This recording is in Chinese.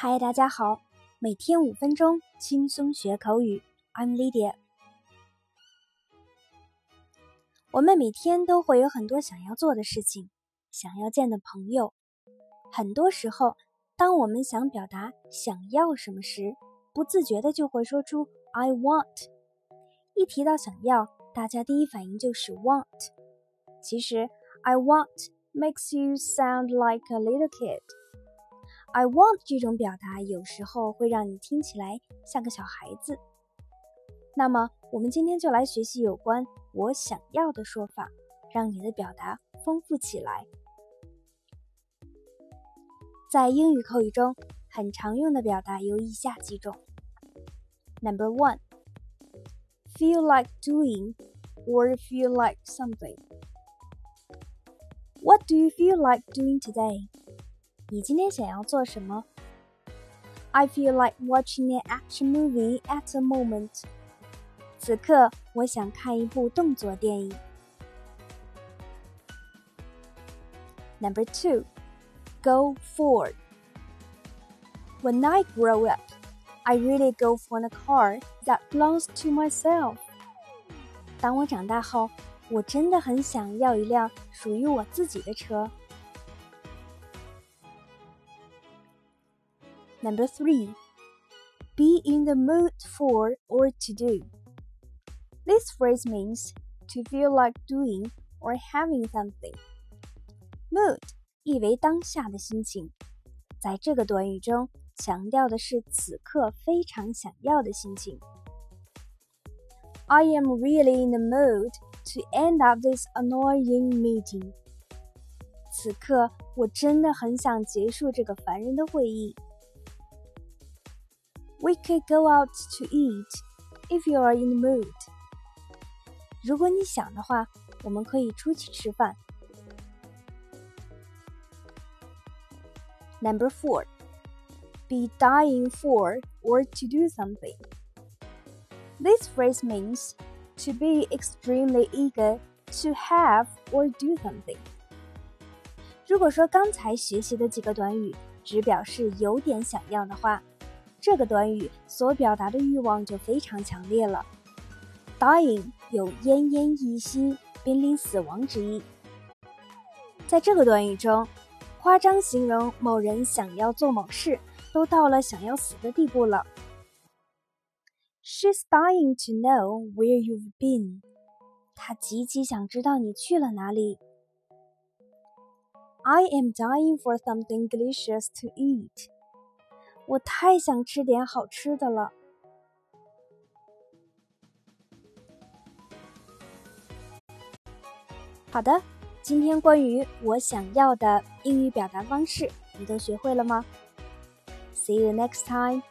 嗨，大家好！每天五分钟，轻松学口语。I'm Lydia。我们每天都会有很多想要做的事情，想要见的朋友。很多时候，当我们想表达想要什么时，不自觉的就会说出 "I want"。一提到想要，大家第一反应就是 "want"。其实，"I want" makes you sound like a little kid。I want 这种表达有时候会让你听起来像个小孩子。那么，我们今天就来学习有关“我想要”的说法，让你的表达丰富起来。在英语口语中，很常用的表达有以下几种：Number one，feel like doing or feel like something。What do you feel like doing today？你今天想要做什么？I feel like watching an action movie at the moment。此刻我想看一部动作电影。Number two, go forward. When I grow up, I really go for a car that belongs to myself. 当我长大后，我真的很想要一辆属于我自己的车。 Number three, be in the mood for or to do. This phrase means to feel like doing or having something. Mood 意为当下的心情，在这个短语中强调的是此刻非常想要的心情。I am really in the mood to end up this annoying meeting. 此刻我真的很想结束这个烦人的会议。 we could go out to eat if you are in the mood. 如果你想的话，我们可以出去吃饭。Number four, be dying for or to do something. This phrase means to be extremely eager to have or do something. 如果说刚才学习的几个短语只表示有点想要的话， 这个短语所表达的欲望就非常强烈了。Dying 有奄奄一息、濒临死亡之意。在这个短语中，夸张形容某人想要做某事，都到了想要死的地步了。She's dying to know where you've been。她极其想知道你去了哪里。I am dying for something delicious to eat。我太想吃点好吃的了。好的，今天关于我想要的英语表达方式，你都学会了吗？See you next time.